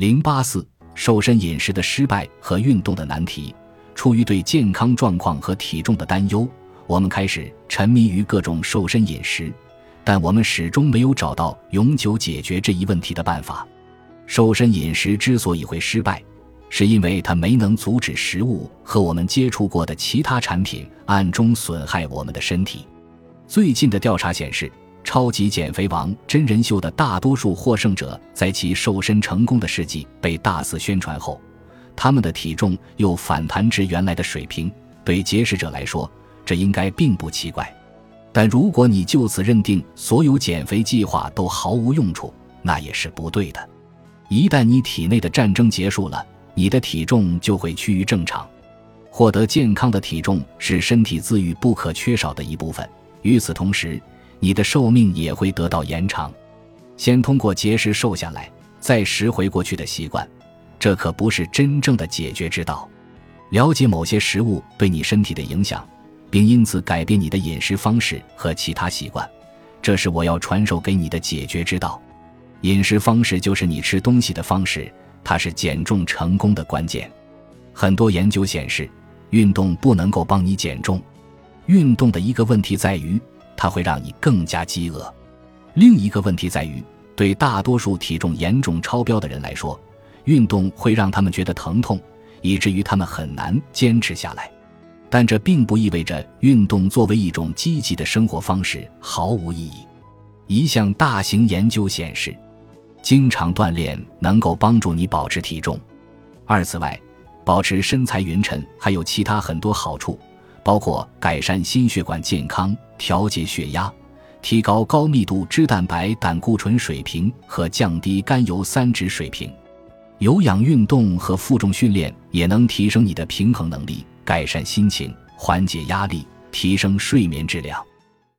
零八四瘦身饮食的失败和运动的难题。出于对健康状况和体重的担忧，我们开始沉迷于各种瘦身饮食，但我们始终没有找到永久解决这一问题的办法。瘦身饮食之所以会失败，是因为它没能阻止食物和我们接触过的其他产品暗中损害我们的身体。最近的调查显示，超级减肥王真人秀的大多数获胜者在其瘦身成功的事迹被大肆宣传后，他们的体重又反弹至原来的水平。对节食者来说，这应该并不奇怪。但如果你就此认定所有减肥计划都毫无用处，那也是不对的。一旦你体内的战争结束了，你的体重就会趋于正常。获得健康的体重是身体自愈不可缺少的一部分。与此同时，你的寿命也会得到延长。先通过节食瘦下来，再拾回过去的习惯，这可不是真正的解决之道。了解某些食物对你身体的影响，并因此改变你的饮食方式和其他习惯，这是我要传授给你的解决之道。饮食方式就是你吃东西的方式，它是减重成功的关键。很多研究显示，运动不能够帮你减重。运动的一个问题在于，它会让你更加饥饿；另一个问题在于，对大多数体重严重超标的人来说，运动会让他们觉得疼痛，以至于他们很难坚持下来。但这并不意味着运动作为一种积极的生活方式毫无意义。一项大型研究显示。经常锻炼能够帮助你保持体重。二此外，保持身材匀称还有其他很多好处，包括改善心血管健康、调节血压、提高高密度脂蛋白胆固醇水平和降低甘油三酯水平。有氧运动和负重训练也能提升你的平衡能力，改善心情，缓解压力，提升睡眠质量。